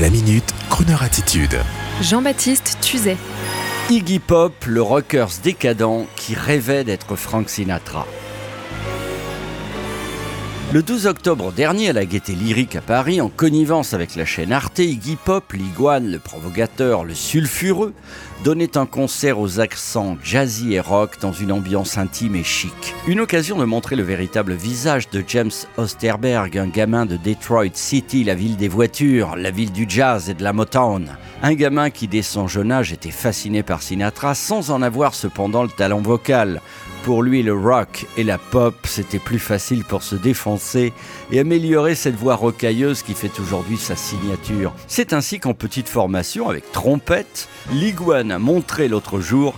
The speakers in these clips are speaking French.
La minute, Kroneur attitude. Jean-Baptiste Tuzet. Iggy Pop, le rockers décadent qui rêvait d'être Frank Sinatra. Le 12 octobre dernier, à la Gaîté Lyrique à Paris, en connivence avec la chaîne Arte, Iggy Pop, l'iguane, le provocateur, le sulfureux, donnait un concert aux accents jazzy et rock dans une ambiance intime et chic. Une occasion de montrer le véritable visage de James Osterberg, un gamin de Detroit City, la ville des voitures, la ville du jazz et de la Motown. Un gamin qui, dès son jeune âge, était fasciné par Sinatra sans en avoir cependant le talent vocal. Pour lui, le rock et la pop, c'était plus facile pour se défoncer et améliorer cette voix rocailleuse qui fait aujourd'hui sa signature. C'est ainsi qu'en petite formation, avec trompette, l'iguane a montré l'autre jour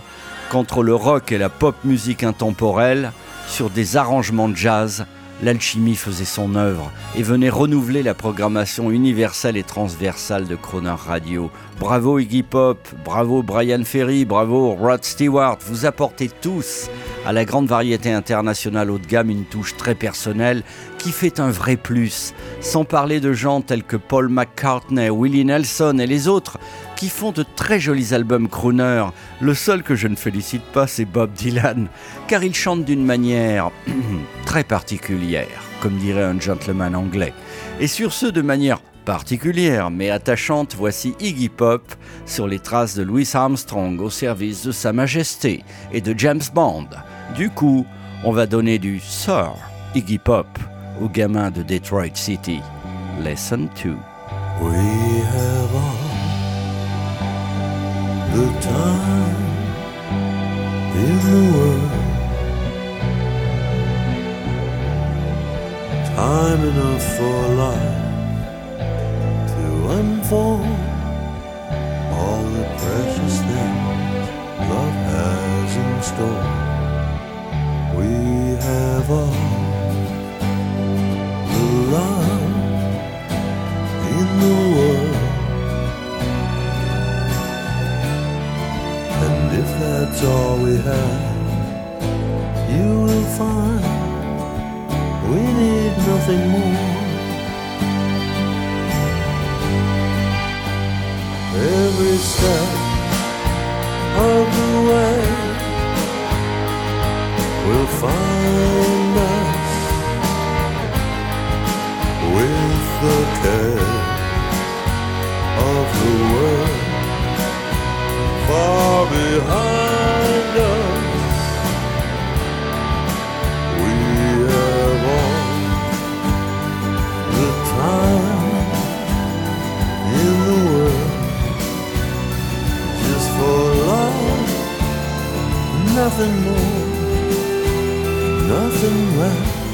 qu'entre le rock et la pop musique intemporelle, sur des arrangements de jazz, l'alchimie faisait son œuvre et venait renouveler la programmation universelle et transversale de Croner Radio. Bravo Iggy Pop, bravo Brian Ferry, bravo Rod Stewart, vous apportez tous à la grande variété internationale haut de gamme une touche très personnelle qui fait un vrai plus, sans parler de gens tels que Paul McCartney, Willie Nelson et les autres qui font de très jolis albums crooner. Le seul que je ne félicite pas, c'est Bob Dylan, car il chante d'une manière très particulière, comme dirait un gentleman anglais. Et sur ce, de manière particulière mais attachante, voici Iggy Pop sur les traces de Louis Armstrong au service de Sa Majesté et de James Bond. Du coup, on va donner du Sir Iggy Pop au gamin de Detroit City. Lesson 2. We have all the time in the. Time enough for life to unfold all the precious things love has in store. We have all the love in the world. And if that's all we have, you will find nothing more. Every step of the way will find us with the nothing more, nothing less,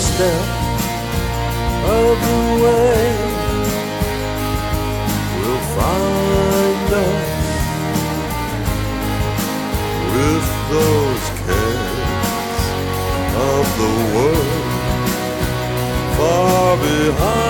step of the way. Will find us with those cares of the world far behind